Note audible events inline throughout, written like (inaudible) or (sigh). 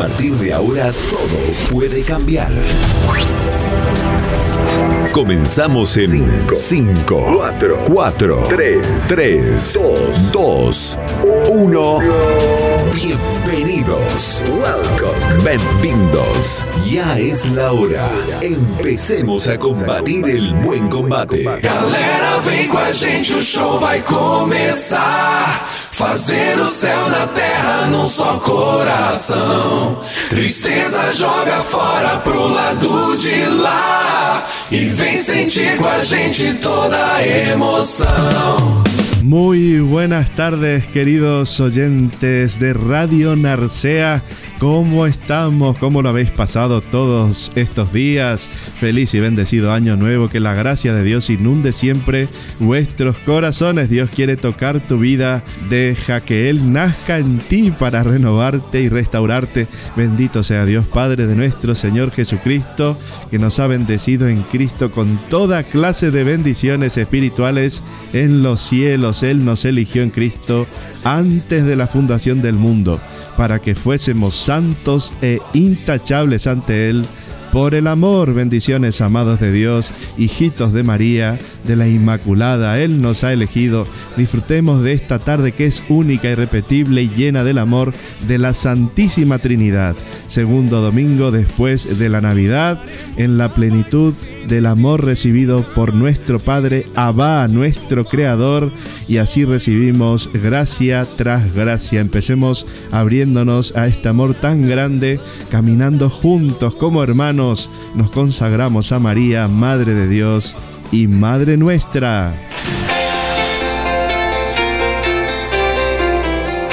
Partir de ahora todo puede cambiar. Comenzamos en 5, 4, 3, 2, 1. Bienvenidos. Bienvenidos. Ya es la hora. Empecemos a combatir el buen combate. Galera, vem com a gente, o show vai começar. Fazendo céu na terra num só coração. Tristeza joga fora pro lado de lá. E vem sentir com a gente toda a emoção. Muy buenas tardes, queridos oyentes de Radio Narcea. ¿Cómo estamos? ¿Cómo lo habéis pasado todos estos días? Feliz y bendecido año nuevo. Que la gracia de Dios inunde siempre vuestros corazones. Dios quiere tocar tu vida. Deja que Él nazca en ti para renovarte y restaurarte. Bendito sea Dios Padre de nuestro Señor Jesucristo, que nos ha bendecido en Cristo con toda clase de bendiciones espirituales en los cielos. Él nos eligió en Cristo antes de la fundación del mundo para que fuésemos santos e intachables ante Él. Por el amor, bendiciones amados de Dios, hijitos de María, de la Inmaculada, Él nos ha elegido. Disfrutemos de esta tarde que es única, irrepetible y llena del amor de la Santísima Trinidad. Segundo domingo después de la Navidad, en la plenitud del amor recibido por nuestro Padre Abba, nuestro Creador, y así recibimos gracia tras gracia. Empecemos abriéndonos a este amor tan grande, caminando juntos como hermanos, nos consagramos a María, Madre de Dios y Madre nuestra.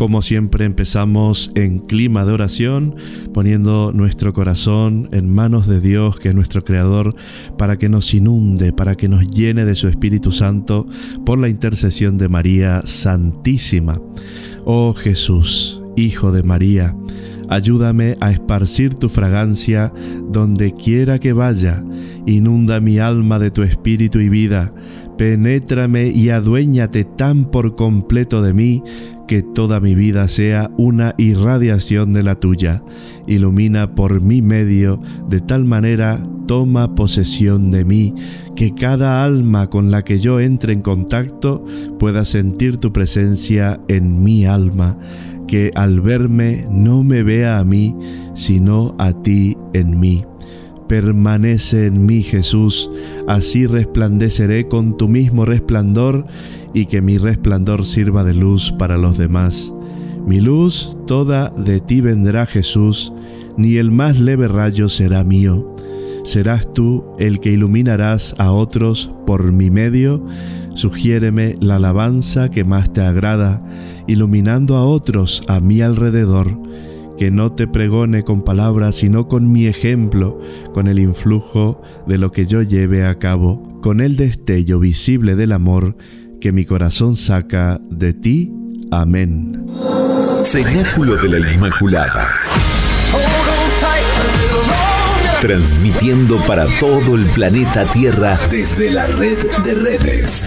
Como siempre empezamos en clima de oración, poniendo nuestro corazón en manos de Dios, que es nuestro Creador, para que nos inunde, para que nos llene de su Espíritu Santo por la intercesión de María Santísima. Oh Jesús, Hijo de María, ayúdame a esparcir tu fragancia donde quiera que vaya, inunda mi alma de tu espíritu y vida, penétrame y aduéñate tan por completo de mí que toda mi vida sea una irradiación de la tuya. Ilumina por mi medio, de tal manera toma posesión de mí, que cada alma con la que yo entre en contacto pueda sentir tu presencia en mi alma, que al verme no me vea a mí, sino a ti en mí. Permanece en mí, Jesús, así resplandeceré con tu mismo resplandor y que mi resplandor sirva de luz para los demás. Mi luz toda de ti vendrá, Jesús, ni el más leve rayo será mío. Serás tú el que iluminarás a otros por mi medio. Sugiéreme la alabanza que más te agrada, iluminando a otros a mi alrededor que no te pregone con palabras, sino con mi ejemplo, con el influjo de lo que yo lleve a cabo, con el destello visible del amor que mi corazón saca de ti. Amén. Cenáculo de la Inmaculada. Transmitiendo para todo el planeta Tierra desde la red de redes.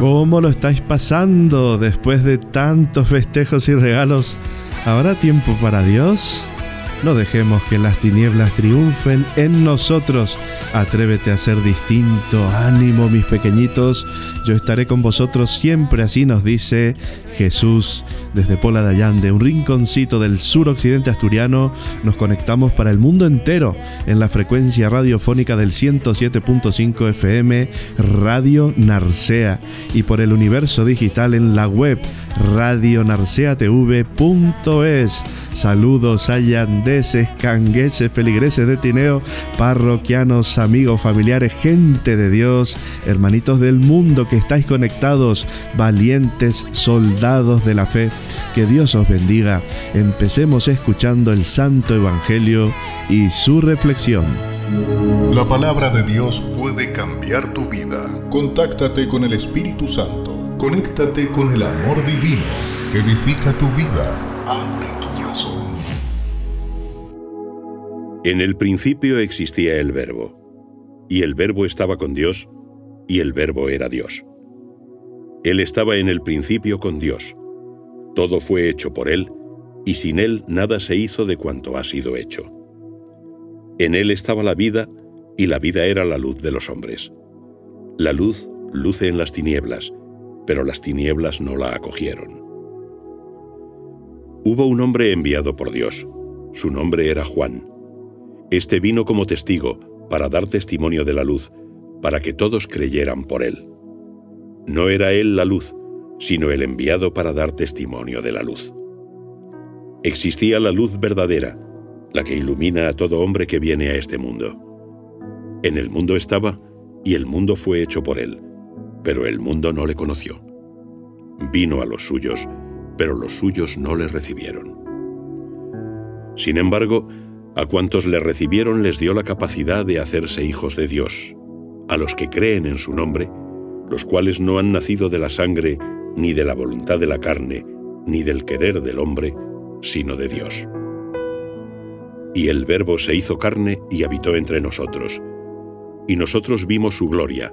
¿Cómo lo estáis pasando después de tantos festejos y regalos? ¿Habrá tiempo para Dios? No dejemos que las tinieblas triunfen en nosotros. Atrévete a ser distinto. Ánimo, mis pequeñitos. Yo estaré con vosotros siempre, así nos dice Jesús. Desde Pola de Allande, un rinconcito del suroccidente asturiano, nos conectamos para el mundo entero en la frecuencia radiofónica del 107.5 FM Radio Narcea y por el universo digital en la web radionarceatv.es. Saludos allandeses, cangueses, feligreses de Tineo, parroquianos, amigos, familiares, gente de Dios, hermanitos del mundo que estáis conectados, valientes soldados de la fe. Que Dios os bendiga. Empecemos escuchando el Santo Evangelio y su reflexión. La palabra de Dios puede cambiar tu vida. Contáctate con el Espíritu Santo. Conéctate con el amor divino. Edifica tu vida. Abre tu corazón. En el principio existía el verbo, y el verbo estaba con Dios, y el verbo era Dios. Él estaba en el principio con Dios. Todo fue hecho por Él, y sin Él nada se hizo de cuanto ha sido hecho. En Él estaba la vida, y la vida era la luz de los hombres. La luz luce en las tinieblas, pero las tinieblas no la acogieron. Hubo un hombre enviado por Dios. Su nombre era Juan. Este vino como testigo para dar testimonio de la luz, para que todos creyeran por él. No era él la luz, sino el enviado para dar testimonio de la luz. Existía la luz verdadera, la que ilumina a todo hombre que viene a este mundo. En el mundo estaba, y el mundo fue hecho por él, pero el mundo no le conoció. Vino a los suyos, pero los suyos no le recibieron. Sin embargo, a cuantos le recibieron les dio la capacidad de hacerse hijos de Dios, a los que creen en su nombre, los cuales no han nacido de la sangre, ni de la voluntad de la carne, ni del querer del hombre, sino de Dios. Y el Verbo se hizo carne y habitó entre nosotros, y nosotros vimos su gloria,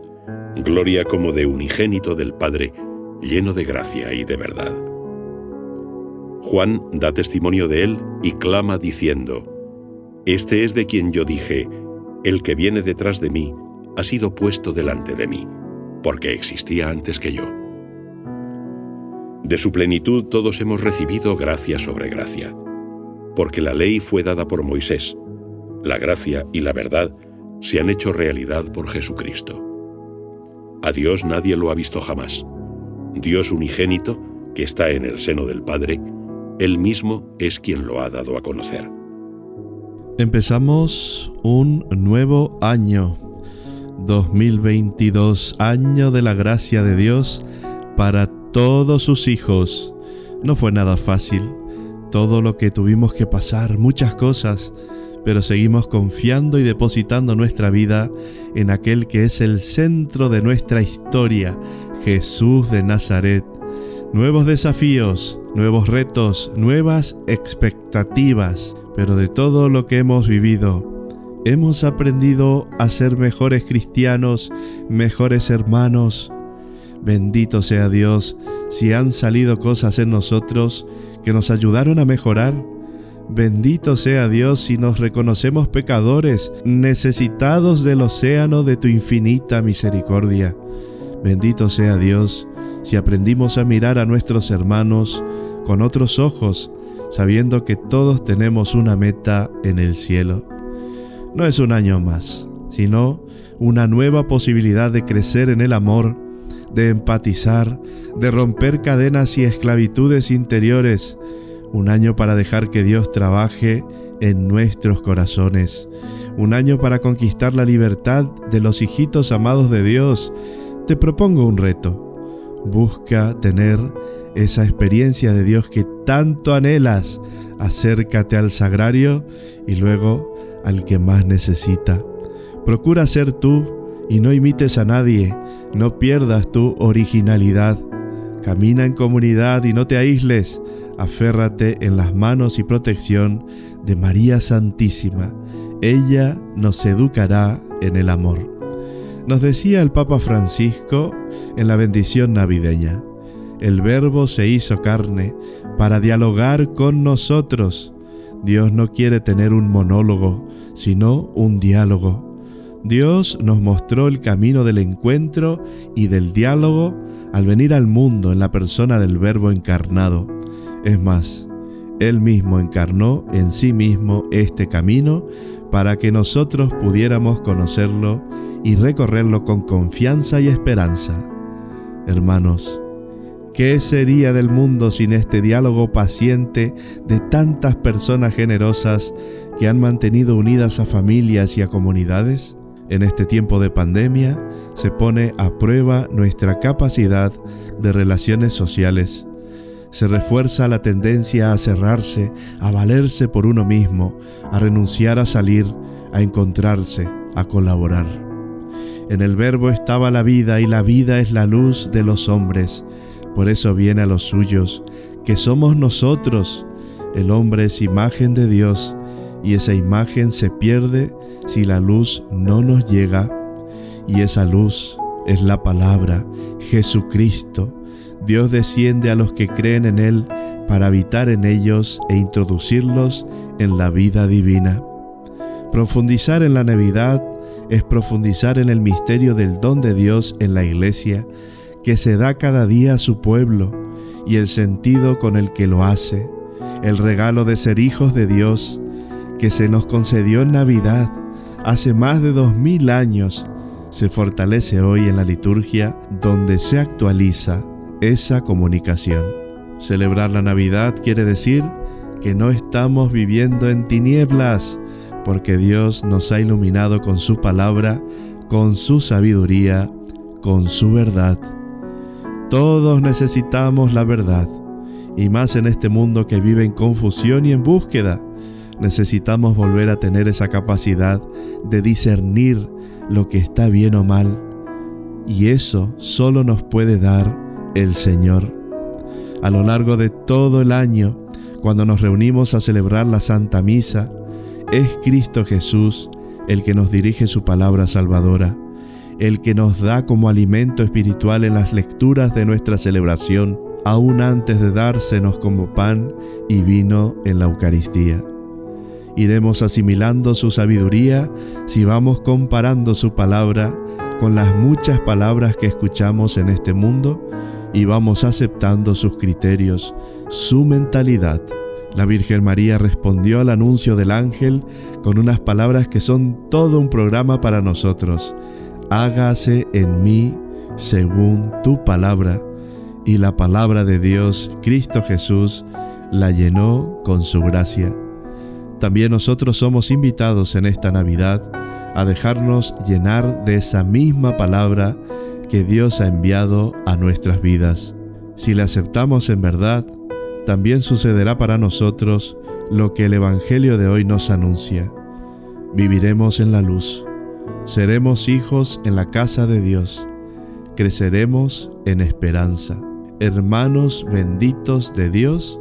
gloria como de unigénito del Padre, lleno de gracia y de verdad. Juan da testimonio de él y clama diciendo, Este es de quien yo dije, el que viene detrás de mí ha sido puesto delante de mí, porque existía antes que yo. De su plenitud todos hemos recibido gracia sobre gracia, porque la ley fue dada por Moisés, la gracia y la verdad se han hecho realidad por Jesucristo. A Dios nadie lo ha visto jamás. Dios unigénito, que está en el seno del Padre, Él mismo es quien lo ha dado a conocer. Empezamos un nuevo año, 2022, año de la gracia de Dios para todos sus hijos. No fue nada fácil, todo lo que tuvimos que pasar, muchas cosas, pero seguimos confiando y depositando nuestra vida en aquel que es el centro de nuestra historia, Jesús de Nazaret. Nuevos desafíos, nuevos retos, nuevas expectativas, pero de todo lo que hemos vivido, hemos aprendido a ser mejores cristianos, mejores hermanos. Bendito sea Dios si han salido cosas en nosotros que nos ayudaron a mejorar. Bendito sea Dios si nos reconocemos pecadores, necesitados del océano de tu infinita misericordia. Bendito sea Dios si aprendimos a mirar a nuestros hermanos con otros ojos, sabiendo que todos tenemos una meta en el cielo. No es un año más, sino una nueva posibilidad de crecer en el amor, de empatizar, de romper cadenas y esclavitudes interiores, un año para dejar que Dios trabaje en nuestros corazones, un año para conquistar la libertad de los hijitos amados de Dios, te propongo un reto. Busca tener esa experiencia de Dios que tanto anhelas, acércate al sagrario y luego al que más necesita. Procura ser tú y no imites a nadie, no pierdas tu originalidad. Camina en comunidad y no te aísles, aférrate en las manos y protección de María Santísima. Ella nos educará en el amor. Nos decía el Papa Francisco en la bendición navideña, el Verbo se hizo carne para dialogar con nosotros. Dios no quiere tener un monólogo, sino un diálogo. Dios nos mostró el camino del encuentro y del diálogo al venir al mundo en la persona del Verbo encarnado. Es más, Él mismo encarnó en sí mismo este camino para que nosotros pudiéramos conocerlo y recorrerlo con confianza y esperanza. Hermanos, ¿qué sería del mundo sin este diálogo paciente de tantas personas generosas que han mantenido unidas a familias y a comunidades? En este tiempo de pandemia se pone a prueba nuestra capacidad de relaciones sociales. Se refuerza la tendencia a cerrarse, a valerse por uno mismo, a renunciar a salir, a encontrarse, a colaborar. En el verbo estaba la vida y la vida es la luz de los hombres. Por eso viene a los suyos, que somos nosotros. El hombre es imagen de Dios y esa imagen se pierde si la luz no nos llega. Y esa luz es la palabra, Jesucristo. Dios desciende a los que creen en Él para habitar en ellos e introducirlos en la vida divina. Profundizar en la Navidad es profundizar en el misterio del don de Dios en la iglesia que se da cada día a su pueblo y el sentido con el que lo hace, el regalo de ser hijos de Dios que se nos concedió en Navidad hace más de dos mil años, se fortalece hoy en la liturgia donde se actualiza esa comunicación. Celebrar la Navidad quiere decir que no estamos viviendo en tinieblas, porque Dios nos ha iluminado con su palabra, con su sabiduría, con su verdad. Todos necesitamos la verdad, y más en este mundo que vive en confusión y en búsqueda. Necesitamos volver a tener esa capacidad de discernir lo que está bien o mal, y eso solo nos puede dar el Señor. A lo largo de todo el año, cuando nos reunimos a celebrar la Santa Misa, es Cristo Jesús el que nos dirige su palabra salvadora, el que nos da como alimento espiritual en las lecturas de nuestra celebración, aún antes de dársenos como pan y vino en la Eucaristía. Iremos asimilando su sabiduría si vamos comparando su palabra con las muchas palabras que escuchamos en este mundo y vamos aceptando sus criterios, su mentalidad. La Virgen María respondió al anuncio del ángel con unas palabras que son todo un programa para nosotros. Hágase en mí según tu palabra. Y la palabra de Dios, Cristo Jesús, la llenó con su gracia. También nosotros somos invitados en esta Navidad a dejarnos llenar de esa misma palabra que Dios ha enviado a nuestras vidas. Si la aceptamos en verdad, también sucederá para nosotros lo que el Evangelio de hoy nos anuncia. Viviremos en la luz, seremos hijos en la casa de Dios, creceremos en esperanza. Hermanos benditos de Dios,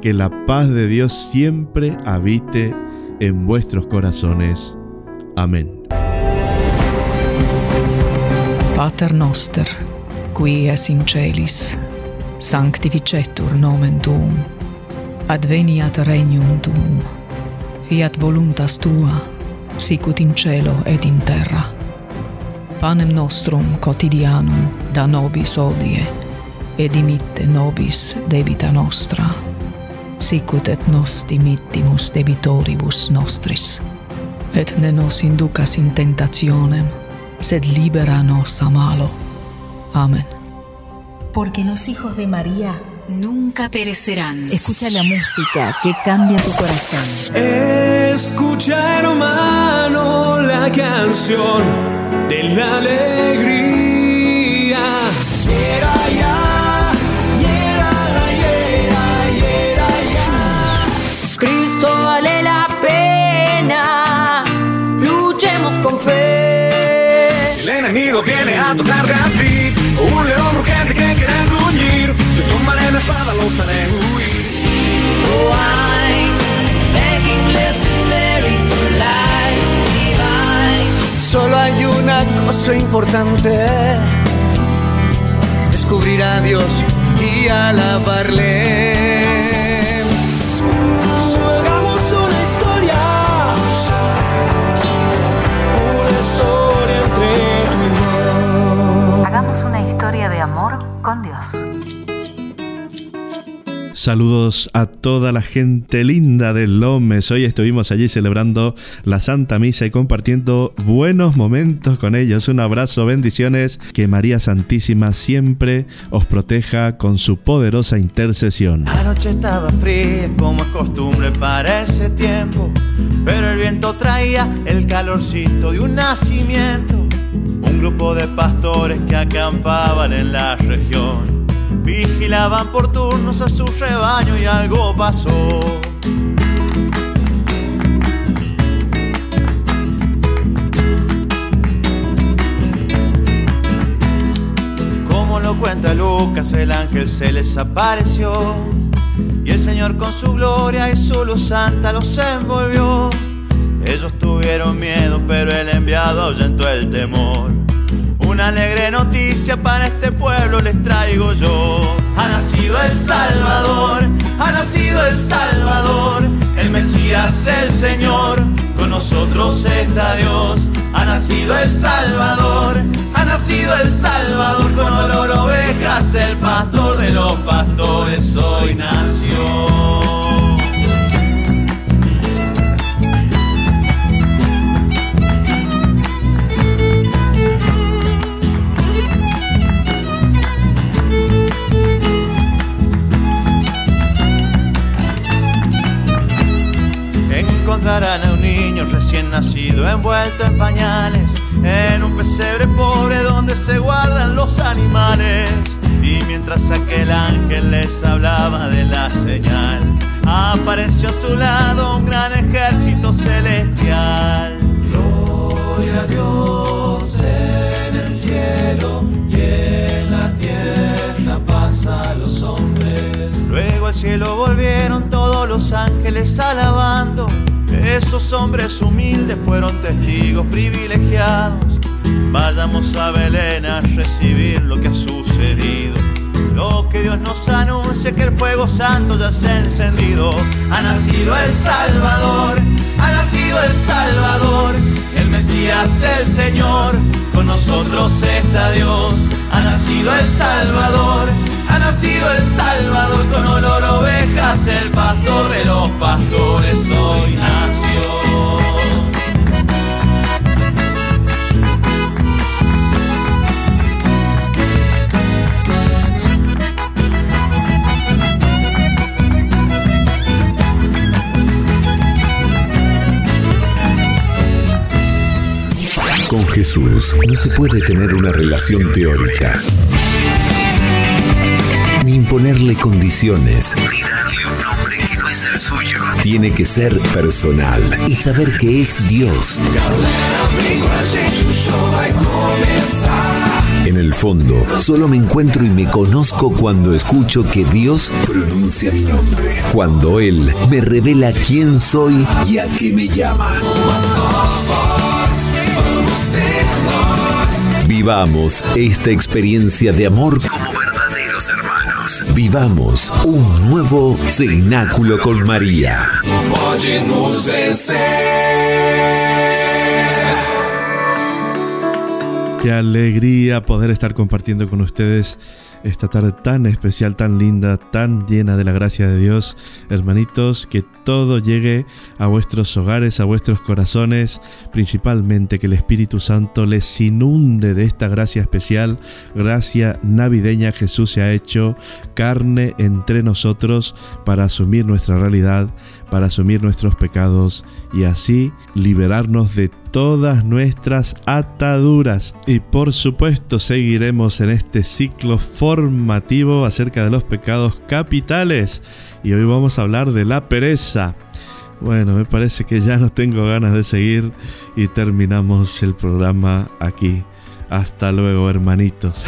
que la paz de Dios siempre habite en vuestros corazones. Amén. Pater noster, qui es in celis sanctificetur nomen tuum, adveniat regnum tuum, fiat voluntas tua, sicut in cielo et in terra. Panem nostrum quotidianum da nobis odie, et dimitte nobis debita nostra, sicut et nos dimittimus debitoribus nostris. Et ne nos inducas in tentationem, sed libera nos a malo. Amen. Porque los hijos de María nunca perecerán. Escucha la música que cambia tu corazón. Escucha, hermano, la canción de la alegría. Era ya, era, era, ya. Cristo vale la pena, luchemos con fe. El enemigo viene a tocarte a Solo hay una cosa importante, descubrir a Dios y alabarle. Saludos a toda la gente linda de Lomes. Hoy estuvimos allí celebrando la Santa Misa y compartiendo buenos momentos con ellos. Un abrazo, bendiciones. Que María Santísima siempre os proteja con su poderosa intercesión. Anoche estaba fría como es costumbre para ese tiempo, pero el viento traía el calorcito de un nacimiento. Un grupo de pastores que acampaban en la región Vigilaban por turnos a su rebaño y algo pasó. Como lo cuenta Lucas, el ángel se les apareció. Y el Señor con su gloria y su luz santa los envolvió. Ellos tuvieron miedo, pero el enviado ahuyentó el temor. Una alegre noticia para este pueblo les traigo yo. Ha nacido el Salvador, ha nacido el Salvador, el Mesías, el Señor, con nosotros está Dios. Ha nacido el Salvador, ha nacido el Salvador, con olor ovejas, el pastor de los pastores hoy nació. Encontrarán a un niño recién nacido envuelto en pañales, en un pesebre pobre donde se guardan los animales. Y mientras aquel ángel les hablaba de la señal, apareció a su lado un gran ejército celestial. Gloria a Dios en el cielo y en la tierra pasa a los hombres. Al cielo volvieron todos los ángeles alabando esos hombres humildes fueron testigos privilegiados. Vayamos a Belén a recibir lo que ha sucedido. Lo que Dios nos anuncia que el fuego santo ya se ha encendido. Ha nacido el Salvador, ha nacido el Salvador, el Mesías, el Señor. Con nosotros está Dios. Ha nacido el Salvador, ha nacido el Salvador con olor ovejas, el pastor de los pastores hoy nació. Con Jesús no se puede tener una relación teórica ni imponerle condiciones. Tiene que ser personal y saber que es Dios. En el fondo, solo me encuentro y me conozco cuando escucho que Dios pronuncia mi nombre. Cuando Él me revela quién soy y a qué me llama. Vivamos esta experiencia de amor como. Vivamos un nuevo cenáculo con María. Qué alegría poder estar compartiendo con ustedes esta tarde tan especial, tan linda, tan llena de la gracia de Dios. Hermanitos, que todo llegue a vuestros hogares, a vuestros corazones, principalmente que el Espíritu Santo les inunde de esta gracia especial, gracia navideña. Jesús se ha hecho carne entre nosotros para asumir nuestra realidad, para asumir nuestros pecados y así liberarnos de todas nuestras ataduras. Y por supuesto seguiremos en este ciclo formativo acerca de los pecados capitales. Y hoy vamos a hablar de la pereza. Bueno, me parece que ya no tengo ganas de seguir y terminamos el programa aquí. Hasta luego, hermanitos.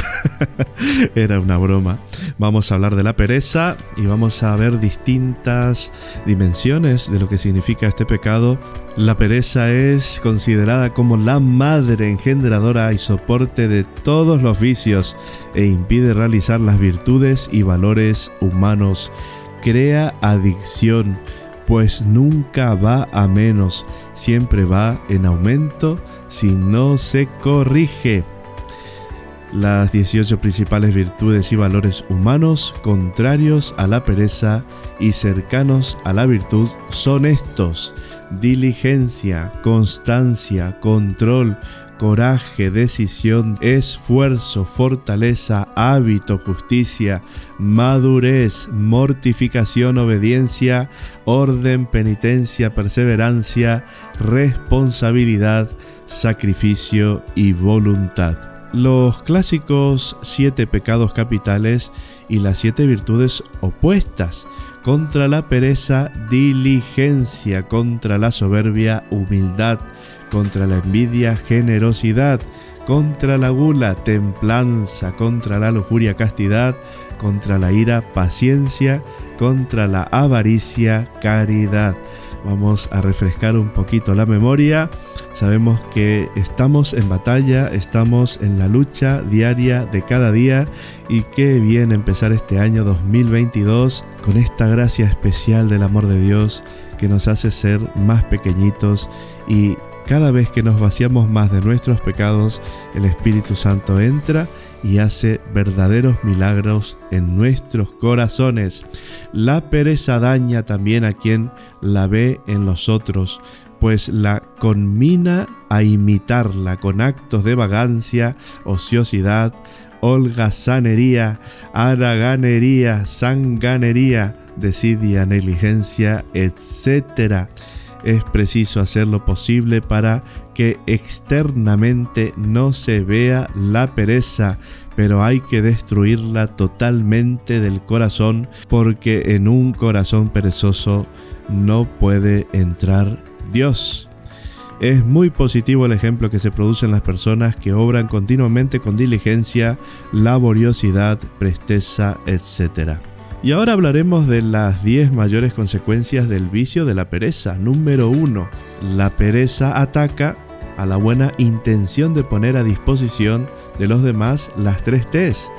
(laughs) Era una broma. Vamos a hablar de la pereza y vamos a ver distintas dimensiones de lo que significa este pecado. La pereza es considerada como la madre engendradora y soporte de todos los vicios e impide realizar las virtudes y valores humanos. Crea adicción pues nunca va a menos, siempre va en aumento si no se corrige. Las 18 principales virtudes y valores humanos contrarios a la pereza y cercanos a la virtud son estos: diligencia, constancia, control, coraje, decisión, esfuerzo, fortaleza, hábito, justicia, madurez, mortificación, obediencia, orden, penitencia, perseverancia, responsabilidad, sacrificio y voluntad. Los clásicos siete pecados capitales y las siete virtudes opuestas. Contra la pereza, diligencia, contra la soberbia, humildad, contra la envidia, generosidad, contra la gula, templanza, contra la lujuria, castidad, contra la ira, paciencia, contra la avaricia, caridad. Vamos a refrescar un poquito la memoria. Sabemos que estamos en batalla, estamos en la lucha diaria de cada día y qué bien empezar este año 2022 con esta gracia especial del amor de Dios que nos hace ser más pequeñitos y cada vez que nos vaciamos más de nuestros pecados, el Espíritu Santo entra y hace verdaderos milagros en nuestros corazones. La pereza daña también a quien la ve en los otros, pues la conmina a imitarla con actos de vagancia, ociosidad, holgazanería, haraganería, sanganería, desidia, negligencia, etc es preciso hacer lo posible para que externamente no se vea la pereza, pero hay que destruirla totalmente del corazón porque en un corazón perezoso no puede entrar Dios. Es muy positivo el ejemplo que se produce en las personas que obran continuamente con diligencia, laboriosidad, presteza, etc. Y ahora hablaremos de las 10 mayores consecuencias del vicio de la pereza. Número 1. La pereza ataca a la buena intención de poner a disposición de los demás las tres T's.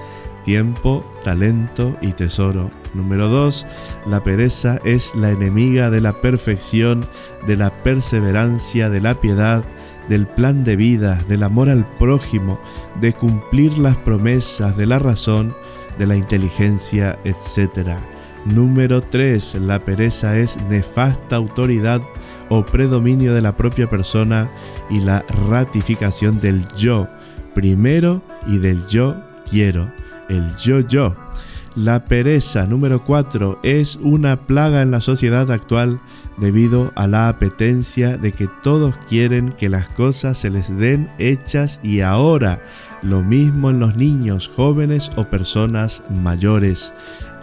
Tiempo, talento y tesoro. Número 2. La pereza es la enemiga de la perfección, de la perseverancia, de la piedad, del plan de vida, del amor al prójimo, de cumplir las promesas, de la razón, de la inteligencia, etc. Número 3. La pereza es nefasta autoridad o predominio de la propia persona y la ratificación del yo primero y del yo quiero, el yo yo. La pereza número 4 es una plaga en la sociedad actual debido a la apetencia de que todos quieren que las cosas se les den hechas y ahora, lo mismo en los niños, jóvenes o personas mayores.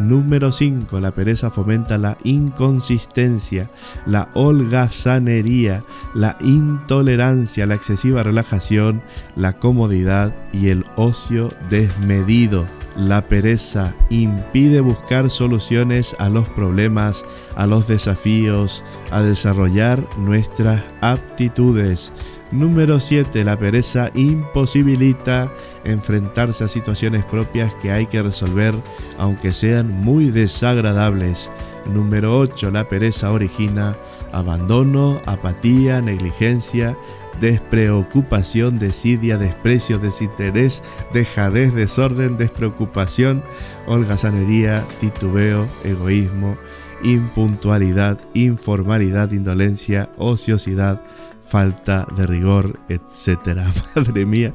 Número 5. La pereza fomenta la inconsistencia, la holgazanería, la intolerancia, la excesiva relajación, la comodidad y el ocio desmedido. La pereza impide buscar soluciones a los problemas, a los desafíos, a desarrollar nuestras aptitudes. Número 7. La pereza imposibilita enfrentarse a situaciones propias que hay que resolver, aunque sean muy desagradables. Número 8. La pereza origina abandono, apatía, negligencia, despreocupación, desidia, desprecio, desinterés, dejadez, desorden, despreocupación, holgazanería, titubeo, egoísmo, impuntualidad, informalidad, indolencia, ociosidad, falta de rigor, etcétera. (laughs) Madre mía,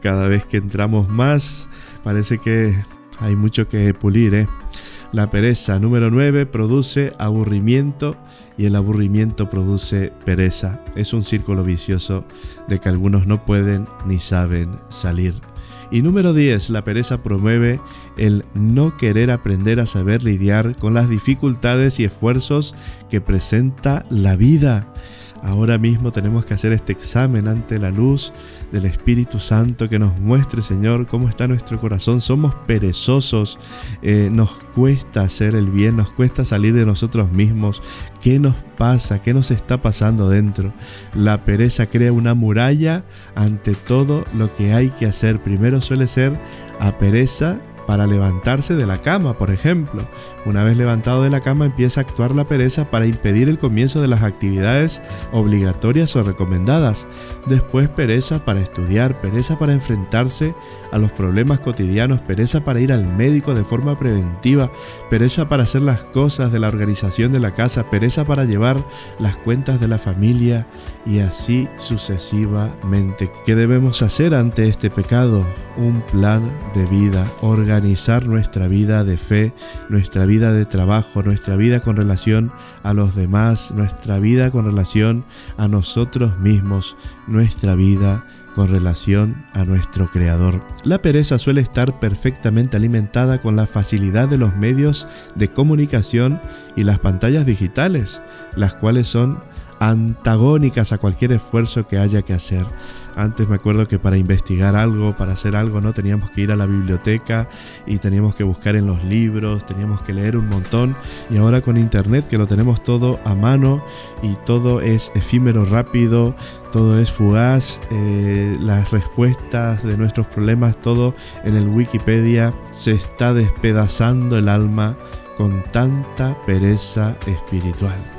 cada vez que entramos más, parece que hay mucho que pulir, ¿eh? La pereza número 9 produce aburrimiento y el aburrimiento produce pereza. Es un círculo vicioso de que algunos no pueden ni saben salir. Y número 10, la pereza promueve el no querer aprender a saber lidiar con las dificultades y esfuerzos que presenta la vida Ahora mismo tenemos que hacer este examen ante la luz del Espíritu Santo que nos muestre, Señor, cómo está nuestro corazón. Somos perezosos, eh, nos cuesta hacer el bien, nos cuesta salir de nosotros mismos. ¿Qué nos pasa? ¿Qué nos está pasando dentro? La pereza crea una muralla ante todo lo que hay que hacer. Primero suele ser a pereza para levantarse de la cama, por ejemplo. Una vez levantado de la cama empieza a actuar la pereza para impedir el comienzo de las actividades obligatorias o recomendadas. Después pereza para estudiar, pereza para enfrentarse a los problemas cotidianos, pereza para ir al médico de forma preventiva, pereza para hacer las cosas de la organización de la casa, pereza para llevar las cuentas de la familia y así sucesivamente. ¿Qué debemos hacer ante este pecado? Un plan de vida, organizar nuestra vida de fe, nuestra vida de trabajo, nuestra vida con relación a los demás, nuestra vida con relación a nosotros mismos, nuestra vida con relación a nuestro Creador. La pereza suele estar perfectamente alimentada con la facilidad de los medios de comunicación y las pantallas digitales, las cuales son antagónicas a cualquier esfuerzo que haya que hacer. Antes me acuerdo que para investigar algo, para hacer algo, no teníamos que ir a la biblioteca y teníamos que buscar en los libros, teníamos que leer un montón. Y ahora con internet que lo tenemos todo a mano y todo es efímero, rápido, todo es fugaz, eh, las respuestas de nuestros problemas, todo en el Wikipedia se está despedazando el alma con tanta pereza espiritual.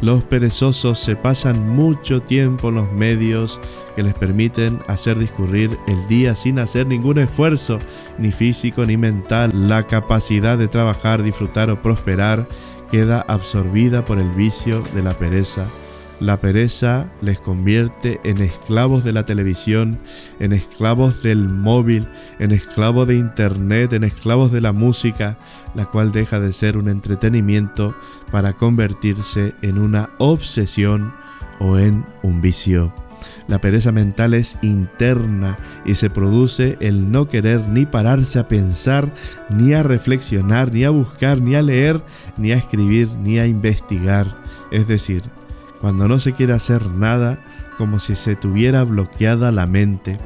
Los perezosos se pasan mucho tiempo en los medios que les permiten hacer discurrir el día sin hacer ningún esfuerzo, ni físico ni mental. La capacidad de trabajar, disfrutar o prosperar queda absorbida por el vicio de la pereza la pereza les convierte en esclavos de la televisión, en esclavos del móvil, en esclavos de internet, en esclavos de la música, la cual deja de ser un entretenimiento para convertirse en una obsesión o en un vicio. La pereza mental es interna y se produce el no querer ni pararse a pensar, ni a reflexionar, ni a buscar, ni a leer, ni a escribir, ni a investigar. Es decir, cuando no se quiere hacer nada como si se tuviera bloqueada la mente.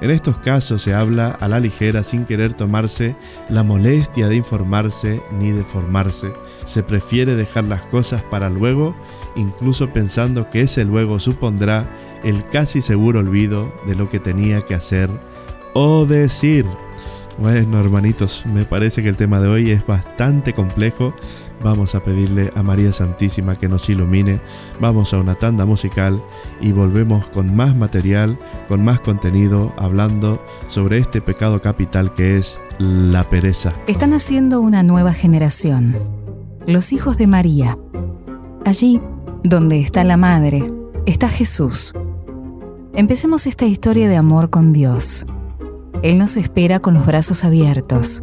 En estos casos se habla a la ligera sin querer tomarse la molestia de informarse ni de formarse. Se prefiere dejar las cosas para luego, incluso pensando que ese luego supondrá el casi seguro olvido de lo que tenía que hacer o decir. Bueno, hermanitos, me parece que el tema de hoy es bastante complejo Vamos a pedirle a María Santísima que nos ilumine. Vamos a una tanda musical y volvemos con más material, con más contenido, hablando sobre este pecado capital que es la pereza. Están haciendo una nueva generación. Los hijos de María. Allí, donde está la Madre, está Jesús. Empecemos esta historia de amor con Dios. Él nos espera con los brazos abiertos.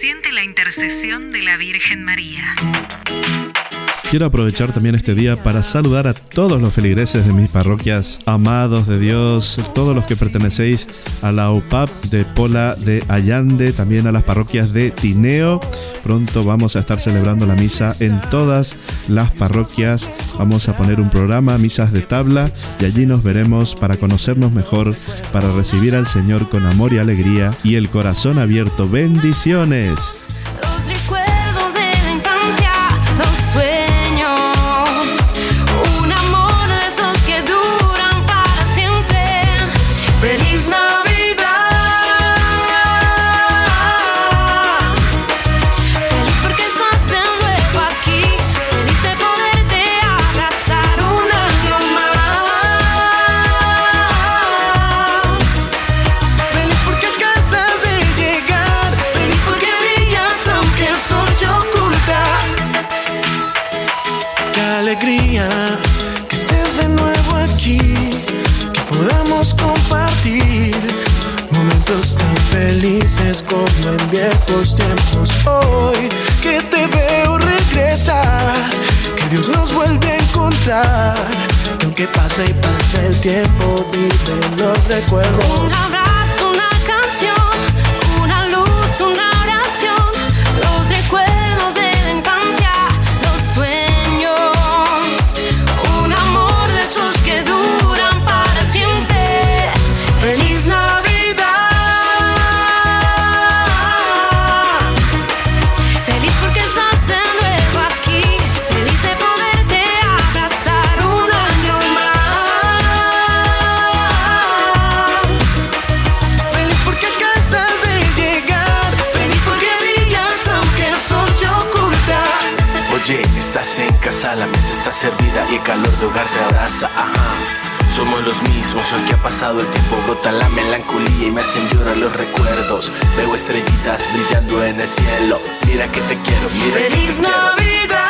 siente la intercesión de la Virgen María. Quiero aprovechar también este día para saludar a todos los feligreses de mis parroquias, amados de Dios, todos los que pertenecéis a la UPAP de Pola de Allande, también a las parroquias de Tineo. Pronto vamos a estar celebrando la misa en todas las parroquias. Vamos a poner un programa, misas de tabla, y allí nos veremos para conocernos mejor, para recibir al Señor con amor y alegría y el corazón abierto. Bendiciones. Pase y pase el tiempo, viven los recuerdos. Casa, la mesa está servida y el calor de hogar te abraza. Ajá. Somos los mismos, hoy que ha pasado el tiempo brota la melancolía y me hacen llorar los recuerdos. Veo estrellitas brillando en el cielo. Mira que te quiero, mira que te ¡Feliz quiero.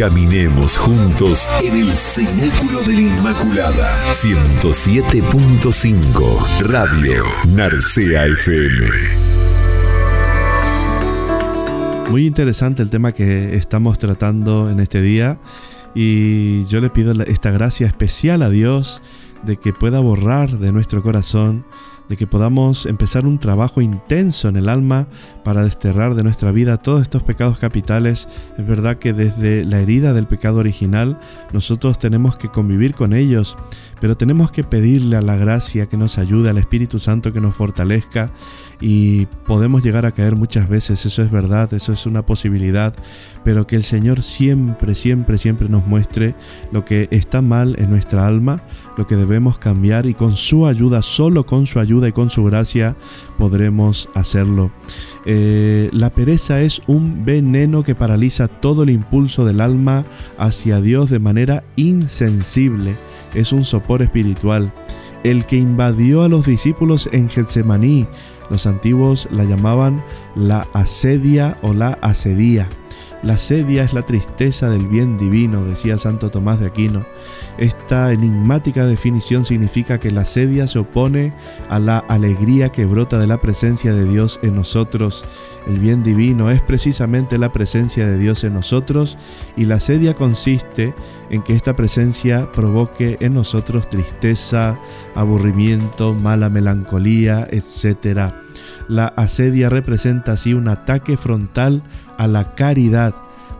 Caminemos juntos en el cenáculo de la Inmaculada. 107.5 Radio Narcea FM. Muy interesante el tema que estamos tratando en este día y yo le pido esta gracia especial a Dios de que pueda borrar de nuestro corazón, de que podamos empezar un trabajo intenso en el alma para desterrar de nuestra vida todos estos pecados capitales. Es verdad que desde la herida del pecado original nosotros tenemos que convivir con ellos, pero tenemos que pedirle a la gracia que nos ayude, al Espíritu Santo que nos fortalezca y podemos llegar a caer muchas veces, eso es verdad, eso es una posibilidad, pero que el Señor siempre, siempre, siempre nos muestre lo que está mal en nuestra alma, lo que debemos cambiar y con su ayuda, solo con su ayuda y con su gracia podremos hacerlo. Eh, la pereza es un veneno que paraliza todo el impulso del alma hacia Dios de manera insensible, es un sopor espiritual. El que invadió a los discípulos en Getsemaní, los antiguos la llamaban la asedia o la asedía. La asedia es la tristeza del bien divino, decía Santo Tomás de Aquino. Esta enigmática definición significa que la asedia se opone a la alegría que brota de la presencia de Dios en nosotros. El bien divino es precisamente la presencia de Dios en nosotros y la asedia consiste en que esta presencia provoque en nosotros tristeza, aburrimiento, mala melancolía, etc. La asedia representa así un ataque frontal a la caridad,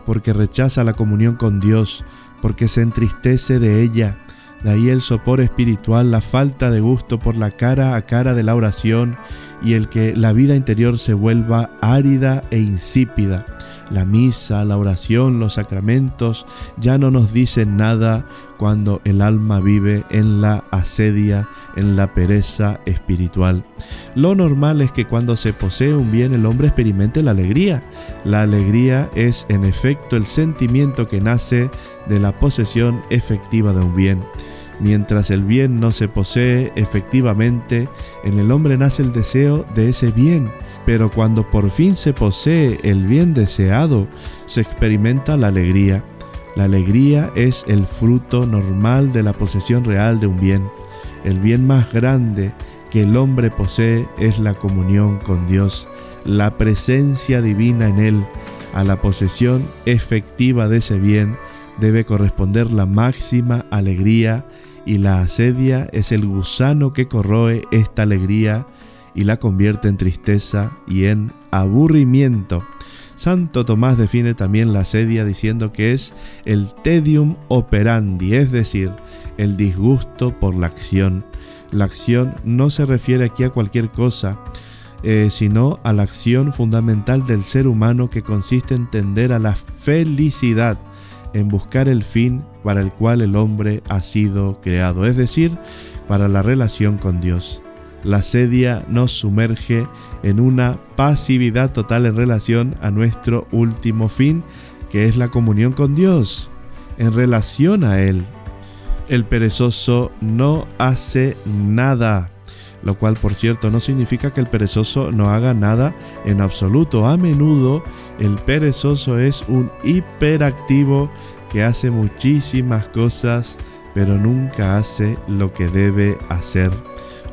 porque rechaza la comunión con Dios, porque se entristece de ella. De ahí el sopor espiritual, la falta de gusto por la cara a cara de la oración y el que la vida interior se vuelva árida e insípida. La misa, la oración, los sacramentos ya no nos dicen nada cuando el alma vive en la asedia, en la pereza espiritual. Lo normal es que cuando se posee un bien el hombre experimente la alegría. La alegría es en efecto el sentimiento que nace de la posesión efectiva de un bien. Mientras el bien no se posee efectivamente, en el hombre nace el deseo de ese bien, pero cuando por fin se posee el bien deseado, se experimenta la alegría. La alegría es el fruto normal de la posesión real de un bien. El bien más grande que el hombre posee es la comunión con Dios, la presencia divina en él. A la posesión efectiva de ese bien debe corresponder la máxima alegría y la asedia es el gusano que corroe esta alegría y la convierte en tristeza y en aburrimiento. Santo Tomás define también la asedia diciendo que es el tedium operandi, es decir, el disgusto por la acción. La acción no se refiere aquí a cualquier cosa, eh, sino a la acción fundamental del ser humano que consiste en tender a la felicidad, en buscar el fin para el cual el hombre ha sido creado, es decir, para la relación con Dios. La sedia nos sumerge en una pasividad total en relación a nuestro último fin, que es la comunión con Dios, en relación a Él. El perezoso no hace nada, lo cual por cierto no significa que el perezoso no haga nada en absoluto. A menudo el perezoso es un hiperactivo que hace muchísimas cosas, pero nunca hace lo que debe hacer.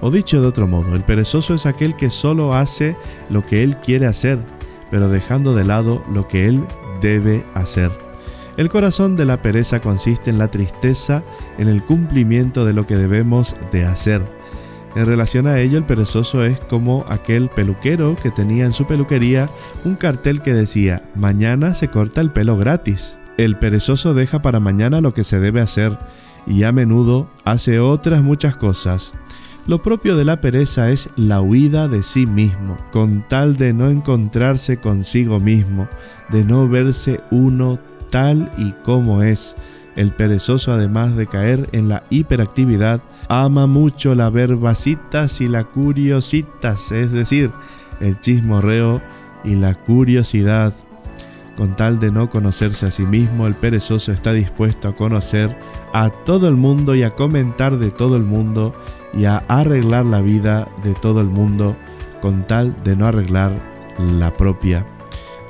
O dicho de otro modo, el perezoso es aquel que solo hace lo que él quiere hacer, pero dejando de lado lo que él debe hacer. El corazón de la pereza consiste en la tristeza en el cumplimiento de lo que debemos de hacer. En relación a ello, el perezoso es como aquel peluquero que tenía en su peluquería un cartel que decía, mañana se corta el pelo gratis. El perezoso deja para mañana lo que se debe hacer y a menudo hace otras muchas cosas. Lo propio de la pereza es la huida de sí mismo, con tal de no encontrarse consigo mismo, de no verse uno tal y como es. El perezoso, además de caer en la hiperactividad, ama mucho la verbacitas y la curiositas, es decir, el chismorreo y la curiosidad. Con tal de no conocerse a sí mismo, el perezoso está dispuesto a conocer a todo el mundo y a comentar de todo el mundo y a arreglar la vida de todo el mundo con tal de no arreglar la propia.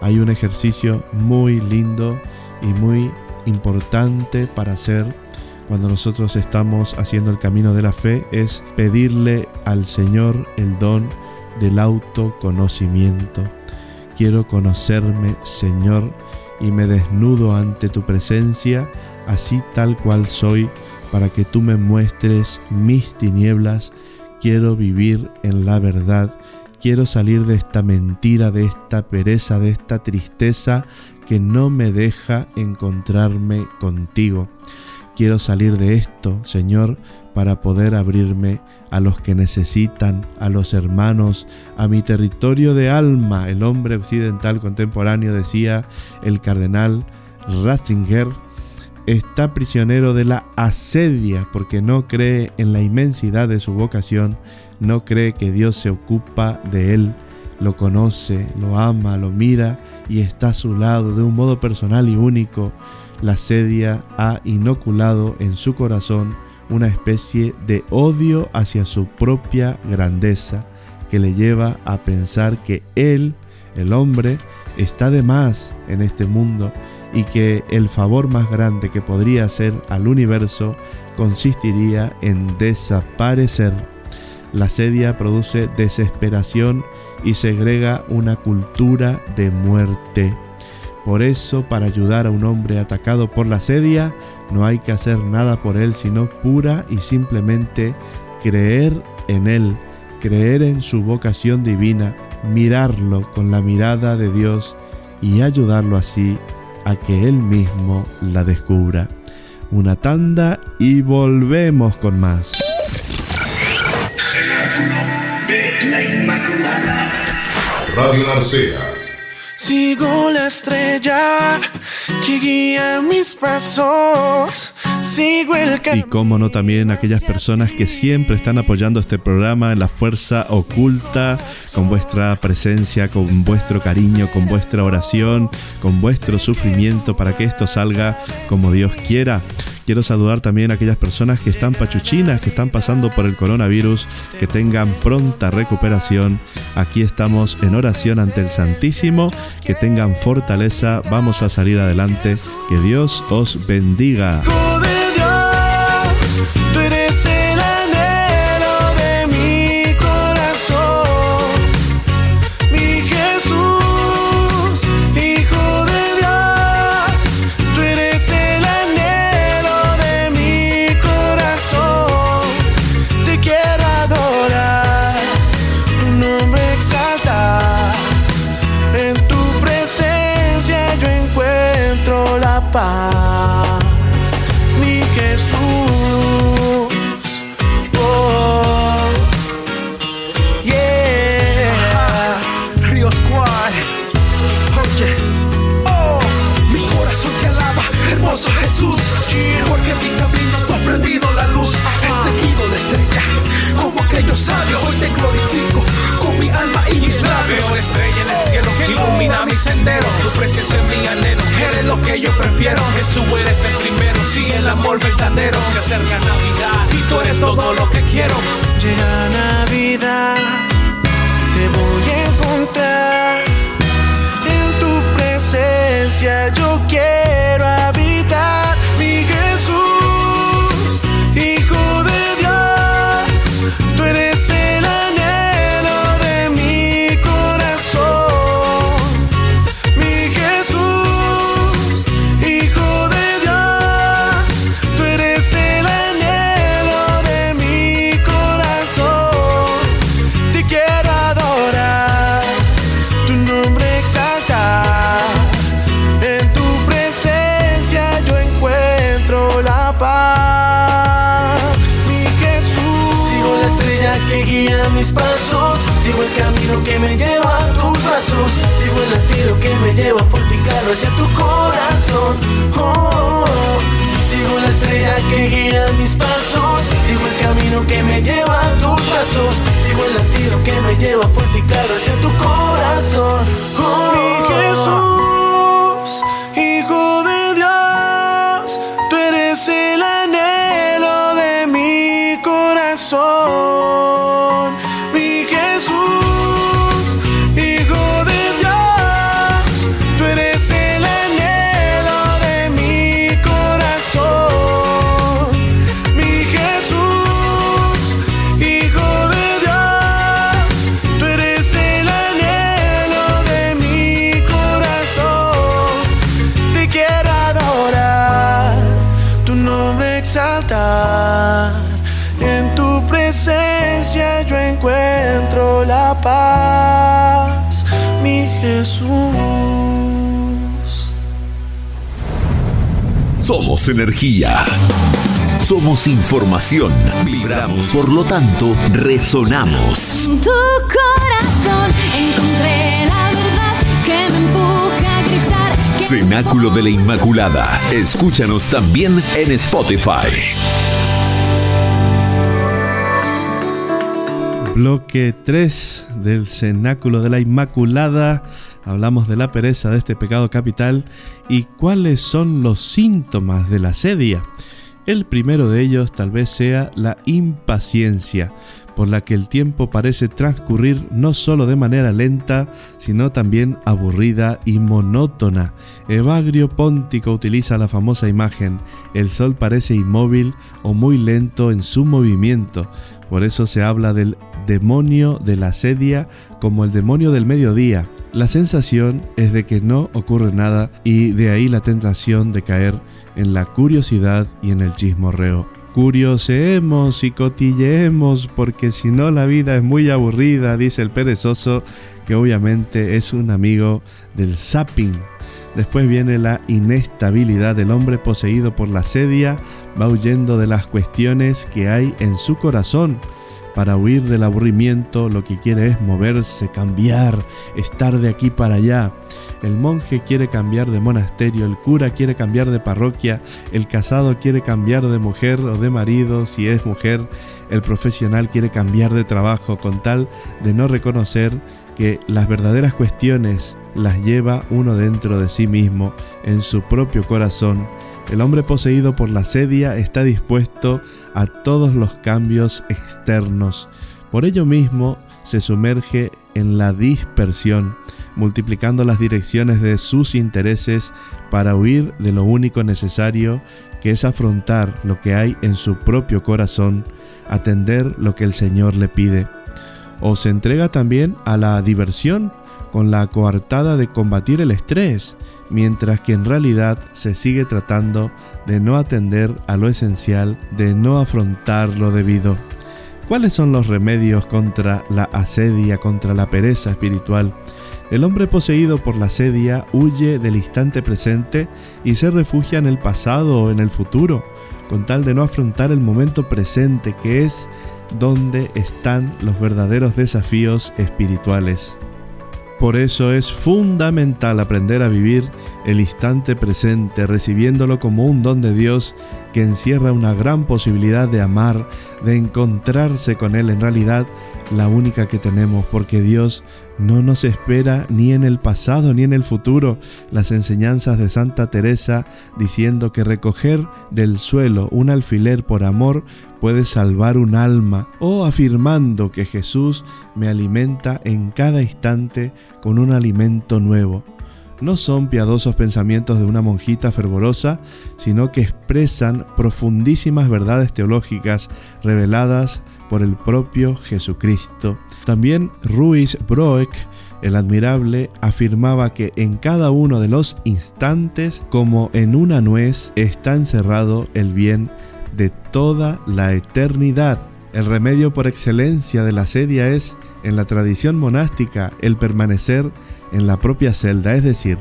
Hay un ejercicio muy lindo y muy importante para hacer cuando nosotros estamos haciendo el camino de la fe es pedirle al Señor el don del autoconocimiento. Quiero conocerme, Señor, y me desnudo ante tu presencia, así tal cual soy, para que tú me muestres mis tinieblas. Quiero vivir en la verdad. Quiero salir de esta mentira, de esta pereza, de esta tristeza que no me deja encontrarme contigo. Quiero salir de esto, Señor, para poder abrirme a los que necesitan, a los hermanos, a mi territorio de alma. El hombre occidental contemporáneo decía el cardenal Ratzinger está prisionero de la asedia porque no cree en la inmensidad de su vocación, no cree que Dios se ocupa de él, lo conoce, lo ama, lo mira y está a su lado de un modo personal y único. La asedia ha inoculado en su corazón una especie de odio hacia su propia grandeza que le lleva a pensar que él, el hombre, está de más en este mundo y que el favor más grande que podría hacer al universo consistiría en desaparecer. La sedia produce desesperación y segrega una cultura de muerte. Por eso, para ayudar a un hombre atacado por la sedia, no hay que hacer nada por él, sino pura y simplemente creer en él, creer en su vocación divina, mirarlo con la mirada de Dios y ayudarlo así a que él mismo la descubra. Una tanda y volvemos con más. Radio Narcea. Sigo la estrella que guía mis pasos. Sigo el Y cómo no también aquellas personas que siempre están apoyando este programa en la fuerza oculta, con vuestra presencia, con vuestro cariño, con vuestra oración, con vuestro sufrimiento para que esto salga como Dios quiera. Quiero saludar también a aquellas personas que están pachuchinas, que están pasando por el coronavirus, que tengan pronta recuperación. Aquí estamos en oración ante el Santísimo, que tengan fortaleza, vamos a salir adelante, que Dios os bendiga. Sendero. Tu presencia es mi anhelo. Eres lo que yo prefiero. Jesús eres el primero. Sí, el amor verdadero. Se acerca Navidad y tú eres todo lo que quiero. Llega Navidad, hacia tu corazón. Oh. Sigo la estrella que guía mis pasos, sigo el camino que me lleva a tus brazos, sigo el latido que me lleva fuerte y claro hacia tu corazón. Oh, mi Jesús, Somos energía. Somos información. Vibramos, por lo tanto, resonamos. En tu corazón encontré la verdad que me empuja a gritar. Cenáculo de la Inmaculada. Escúchanos también en Spotify. Bloque 3 del Cenáculo de la Inmaculada. Hablamos de la pereza de este pecado capital y cuáles son los síntomas de la sedia. El primero de ellos tal vez sea la impaciencia, por la que el tiempo parece transcurrir no solo de manera lenta, sino también aburrida y monótona. Evagrio Póntico utiliza la famosa imagen, el sol parece inmóvil o muy lento en su movimiento, por eso se habla del demonio de la sedia como el demonio del mediodía. La sensación es de que no ocurre nada y de ahí la tentación de caer en la curiosidad y en el chismorreo. Curioseemos y cotilleemos porque si no la vida es muy aburrida, dice el perezoso, que obviamente es un amigo del zapping. Después viene la inestabilidad del hombre poseído por la sedia, va huyendo de las cuestiones que hay en su corazón. Para huir del aburrimiento lo que quiere es moverse, cambiar, estar de aquí para allá. El monje quiere cambiar de monasterio, el cura quiere cambiar de parroquia, el casado quiere cambiar de mujer o de marido si es mujer, el profesional quiere cambiar de trabajo con tal de no reconocer que las verdaderas cuestiones las lleva uno dentro de sí mismo, en su propio corazón. El hombre poseído por la sedia está dispuesto a todos los cambios externos. Por ello mismo se sumerge en la dispersión, multiplicando las direcciones de sus intereses para huir de lo único necesario, que es afrontar lo que hay en su propio corazón, atender lo que el Señor le pide. O se entrega también a la diversión, con la coartada de combatir el estrés, mientras que en realidad se sigue tratando de no atender a lo esencial, de no afrontar lo debido. ¿Cuáles son los remedios contra la asedia, contra la pereza espiritual? El hombre poseído por la sedia huye del instante presente y se refugia en el pasado o en el futuro, con tal de no afrontar el momento presente que es donde están los verdaderos desafíos espirituales. Por eso es fundamental aprender a vivir el instante presente, recibiéndolo como un don de Dios que encierra una gran posibilidad de amar, de encontrarse con Él en realidad la única que tenemos, porque Dios no nos espera ni en el pasado ni en el futuro. Las enseñanzas de Santa Teresa diciendo que recoger del suelo un alfiler por amor puede salvar un alma, o afirmando que Jesús me alimenta en cada instante con un alimento nuevo no son piadosos pensamientos de una monjita fervorosa, sino que expresan profundísimas verdades teológicas reveladas por el propio Jesucristo. También Ruiz Broek, el admirable, afirmaba que en cada uno de los instantes, como en una nuez, está encerrado el bien de toda la eternidad. El remedio por excelencia de la sedia es, en la tradición monástica, el permanecer en la propia celda, es decir,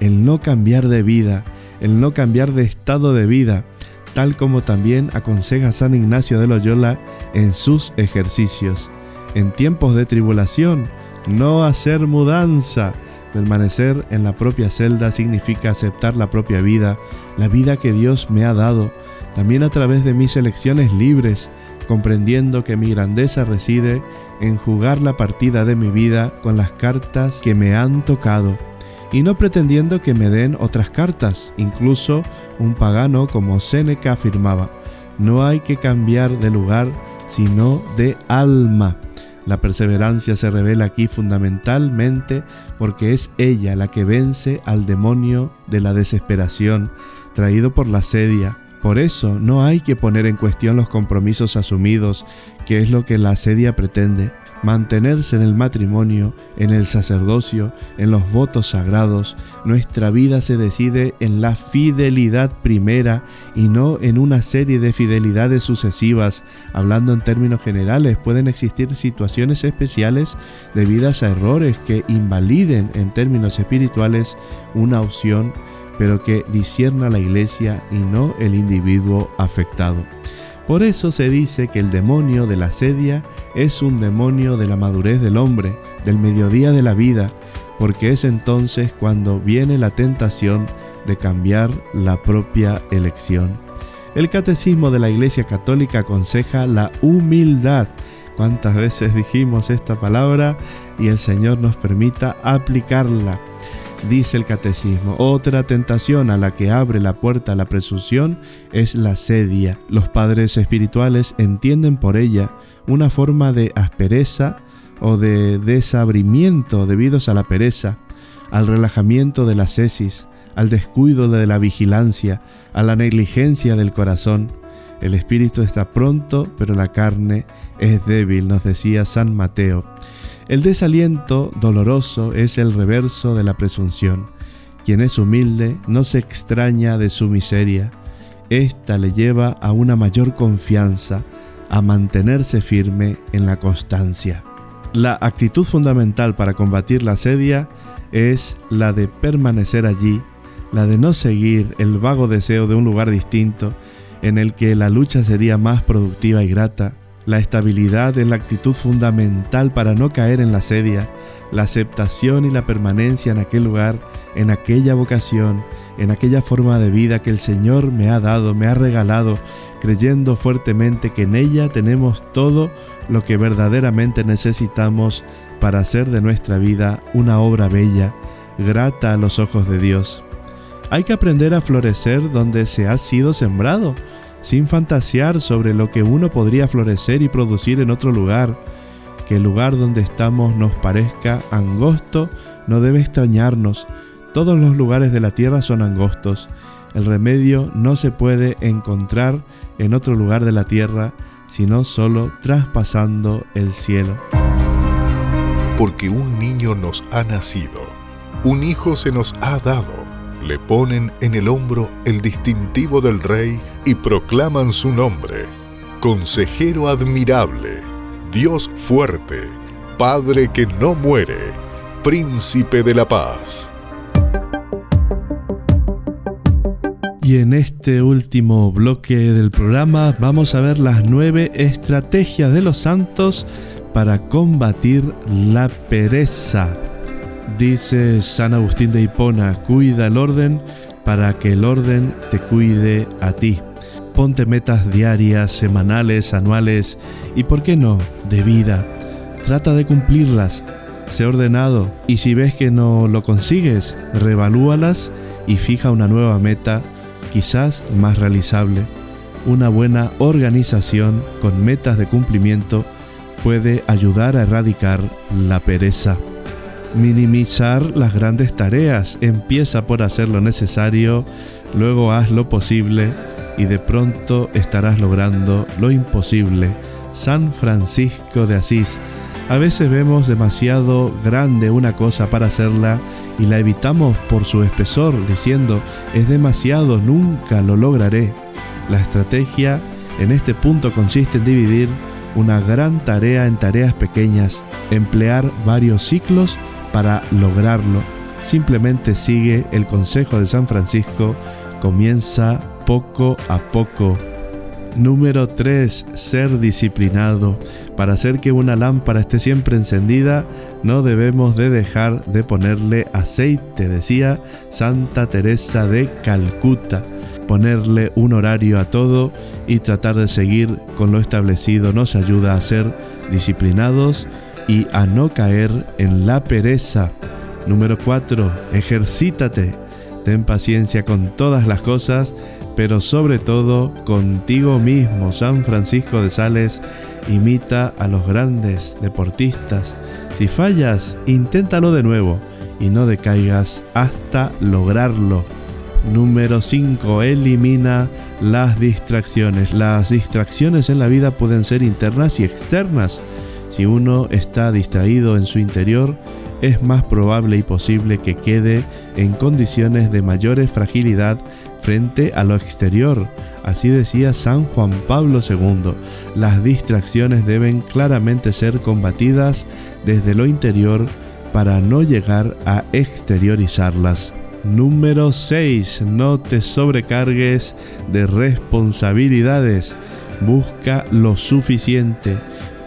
el no cambiar de vida, el no cambiar de estado de vida, tal como también aconseja San Ignacio de Loyola en sus ejercicios. En tiempos de tribulación, no hacer mudanza. Permanecer en la propia celda significa aceptar la propia vida, la vida que Dios me ha dado, también a través de mis elecciones libres, comprendiendo que mi grandeza reside en jugar la partida de mi vida con las cartas que me han tocado y no pretendiendo que me den otras cartas. Incluso un pagano como Séneca afirmaba, no hay que cambiar de lugar, sino de alma. La perseverancia se revela aquí fundamentalmente porque es ella la que vence al demonio de la desesperación, traído por la sedia, por eso no hay que poner en cuestión los compromisos asumidos, que es lo que la asedia pretende, mantenerse en el matrimonio, en el sacerdocio, en los votos sagrados. Nuestra vida se decide en la fidelidad primera y no en una serie de fidelidades sucesivas. Hablando en términos generales, pueden existir situaciones especiales debidas a errores que invaliden en términos espirituales una opción pero que disierna la iglesia y no el individuo afectado. Por eso se dice que el demonio de la sedia es un demonio de la madurez del hombre, del mediodía de la vida, porque es entonces cuando viene la tentación de cambiar la propia elección. El catecismo de la Iglesia Católica aconseja la humildad. ¿Cuántas veces dijimos esta palabra y el Señor nos permita aplicarla? Dice el catecismo. Otra tentación a la que abre la puerta la presunción es la sedia. Los padres espirituales entienden por ella una forma de aspereza o de desabrimiento debidos a la pereza, al relajamiento de la cesis, al descuido de la vigilancia, a la negligencia del corazón. El espíritu está pronto, pero la carne es débil, nos decía San Mateo. El desaliento doloroso es el reverso de la presunción. Quien es humilde no se extraña de su miseria. Esta le lleva a una mayor confianza, a mantenerse firme en la constancia. La actitud fundamental para combatir la sedia es la de permanecer allí, la de no seguir el vago deseo de un lugar distinto en el que la lucha sería más productiva y grata, la estabilidad es la actitud fundamental para no caer en la sedia, la aceptación y la permanencia en aquel lugar, en aquella vocación, en aquella forma de vida que el Señor me ha dado, me ha regalado, creyendo fuertemente que en ella tenemos todo lo que verdaderamente necesitamos para hacer de nuestra vida una obra bella, grata a los ojos de Dios. Hay que aprender a florecer donde se ha sido sembrado, sin fantasear sobre lo que uno podría florecer y producir en otro lugar. Que el lugar donde estamos nos parezca angosto no debe extrañarnos. Todos los lugares de la tierra son angostos. El remedio no se puede encontrar en otro lugar de la tierra, sino solo traspasando el cielo. Porque un niño nos ha nacido, un hijo se nos ha dado le ponen en el hombro el distintivo del rey y proclaman su nombre. Consejero admirable, Dios fuerte, Padre que no muere, Príncipe de la Paz. Y en este último bloque del programa vamos a ver las nueve estrategias de los santos para combatir la pereza. Dice San Agustín de Hipona, cuida el orden para que el orden te cuide a ti. Ponte metas diarias, semanales, anuales y, ¿por qué no?, de vida. Trata de cumplirlas. Sé ordenado y si ves que no lo consigues, revalúalas y fija una nueva meta, quizás más realizable. Una buena organización con metas de cumplimiento puede ayudar a erradicar la pereza. Minimizar las grandes tareas. Empieza por hacer lo necesario, luego haz lo posible y de pronto estarás logrando lo imposible. San Francisco de Asís. A veces vemos demasiado grande una cosa para hacerla y la evitamos por su espesor, diciendo, es demasiado, nunca lo lograré. La estrategia en este punto consiste en dividir una gran tarea en tareas pequeñas, emplear varios ciclos para lograrlo. Simplemente sigue el consejo de San Francisco, comienza poco a poco. Número 3. Ser disciplinado. Para hacer que una lámpara esté siempre encendida, no debemos de dejar de ponerle aceite, decía Santa Teresa de Calcuta. Ponerle un horario a todo y tratar de seguir con lo establecido nos ayuda a ser disciplinados y a no caer en la pereza. Número 4. Ejercítate. Ten paciencia con todas las cosas, pero sobre todo contigo mismo. San Francisco de Sales imita a los grandes deportistas. Si fallas, inténtalo de nuevo y no decaigas hasta lograrlo. Número 5. Elimina las distracciones. Las distracciones en la vida pueden ser internas y externas. Si uno está distraído en su interior, es más probable y posible que quede en condiciones de mayor fragilidad frente a lo exterior. Así decía San Juan Pablo II, las distracciones deben claramente ser combatidas desde lo interior para no llegar a exteriorizarlas. Número 6. No te sobrecargues de responsabilidades. Busca lo suficiente.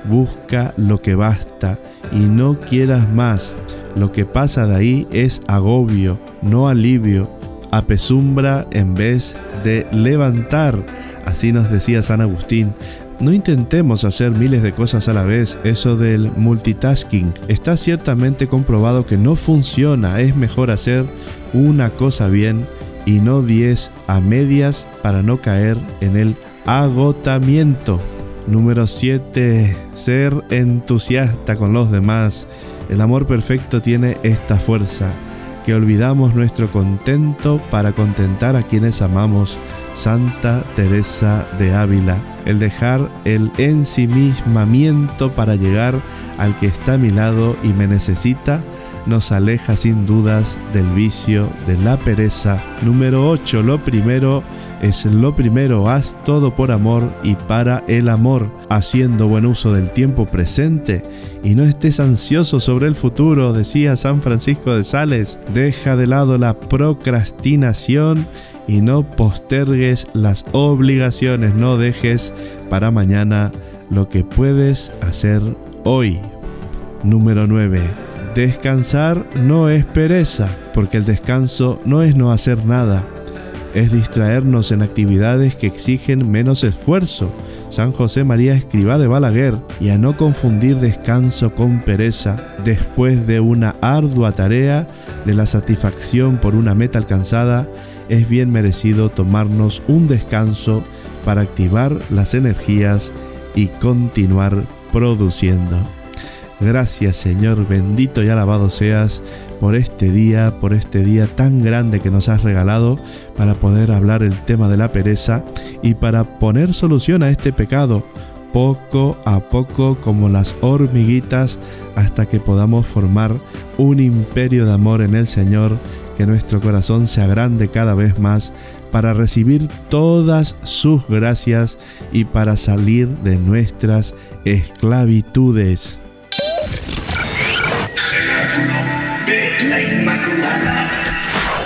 Busca lo que basta y no quieras más. Lo que pasa de ahí es agobio, no alivio. Apesumbra en vez de levantar. Así nos decía San Agustín. No intentemos hacer miles de cosas a la vez, eso del multitasking. Está ciertamente comprobado que no funciona, es mejor hacer una cosa bien y no 10 a medias para no caer en el agotamiento. Número 7. Ser entusiasta con los demás. El amor perfecto tiene esta fuerza, que olvidamos nuestro contento para contentar a quienes amamos. Santa Teresa de Ávila. El dejar el ensimismamiento para llegar al que está a mi lado y me necesita nos aleja sin dudas del vicio de la pereza. Número 8. Lo primero es lo primero, haz todo por amor y para el amor, haciendo buen uso del tiempo presente y no estés ansioso sobre el futuro, decía San Francisco de Sales. Deja de lado la procrastinación y no postergues las obligaciones, no dejes para mañana lo que puedes hacer hoy. Número 9. Descansar no es pereza, porque el descanso no es no hacer nada, es distraernos en actividades que exigen menos esfuerzo. San José María Escribá de Balaguer, y a no confundir descanso con pereza. Después de una ardua tarea, de la satisfacción por una meta alcanzada, es bien merecido tomarnos un descanso para activar las energías y continuar produciendo. Gracias Señor, bendito y alabado seas por este día, por este día tan grande que nos has regalado para poder hablar el tema de la pereza y para poner solución a este pecado poco a poco como las hormiguitas hasta que podamos formar un imperio de amor en el Señor, que nuestro corazón se agrande cada vez más para recibir todas sus gracias y para salir de nuestras esclavitudes.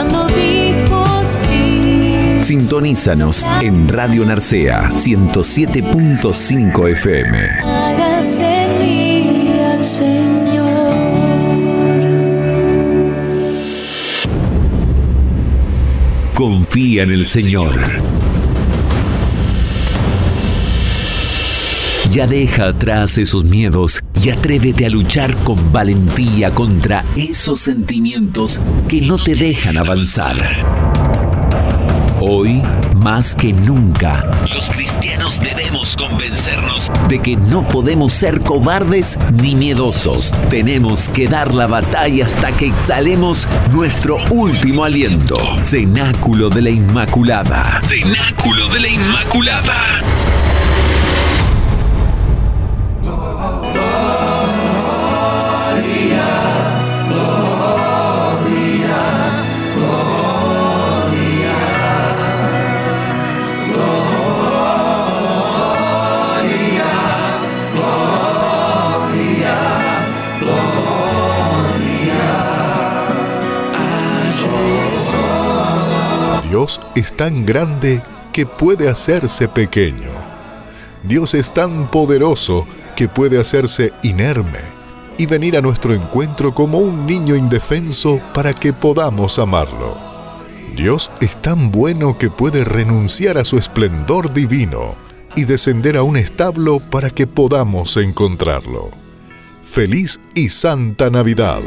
cuando dijo sí. Sintonízanos en Radio Narcea 107.5 FM. Hágase en mí al Señor. Confía en el Señor. Ya deja atrás esos miedos y atrévete a luchar con valentía contra esos sentimientos que no te dejan avanzar. Hoy, más que nunca, los cristianos debemos convencernos de que no podemos ser cobardes ni miedosos. Tenemos que dar la batalla hasta que exhalemos nuestro último aliento. Cenáculo de la Inmaculada. Cenáculo de la Inmaculada. Es tan grande que puede hacerse pequeño. Dios es tan poderoso que puede hacerse inerme y venir a nuestro encuentro como un niño indefenso para que podamos amarlo. Dios es tan bueno que puede renunciar a su esplendor divino y descender a un establo para que podamos encontrarlo. Feliz y Santa Navidad.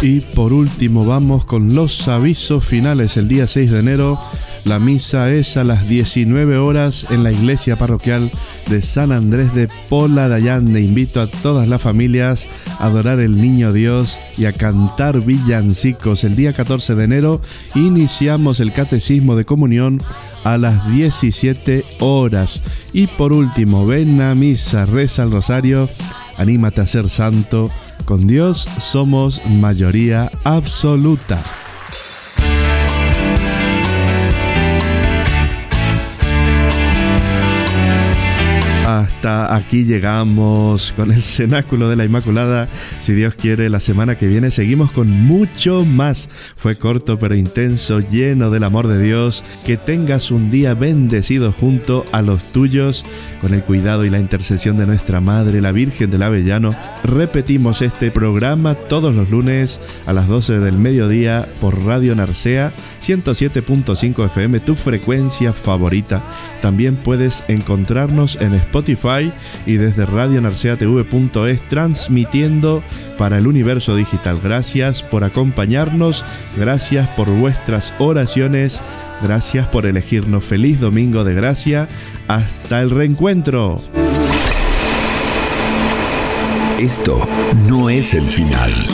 Y por último vamos con los avisos finales. El día 6 de enero la misa es a las 19 horas en la iglesia parroquial de San Andrés de Pola de Allande. Invito a todas las familias a adorar el Niño Dios y a cantar villancicos. El día 14 de enero iniciamos el catecismo de comunión a las 17 horas. Y por último, ven a misa, reza el rosario, anímate a ser santo. Con Dios somos mayoría absoluta. Hasta aquí llegamos con el cenáculo de la Inmaculada. Si Dios quiere, la semana que viene seguimos con mucho más. Fue corto pero intenso, lleno del amor de Dios. Que tengas un día bendecido junto a los tuyos, con el cuidado y la intercesión de nuestra Madre, la Virgen del Avellano. Repetimos este programa todos los lunes a las 12 del mediodía por Radio Narcea 107.5 FM, tu frecuencia favorita. También puedes encontrarnos en Spotify y desde radionarceatv.es transmitiendo para el universo digital. Gracias por acompañarnos, gracias por vuestras oraciones, gracias por elegirnos. Feliz domingo de gracia. Hasta el reencuentro. Esto no es el final.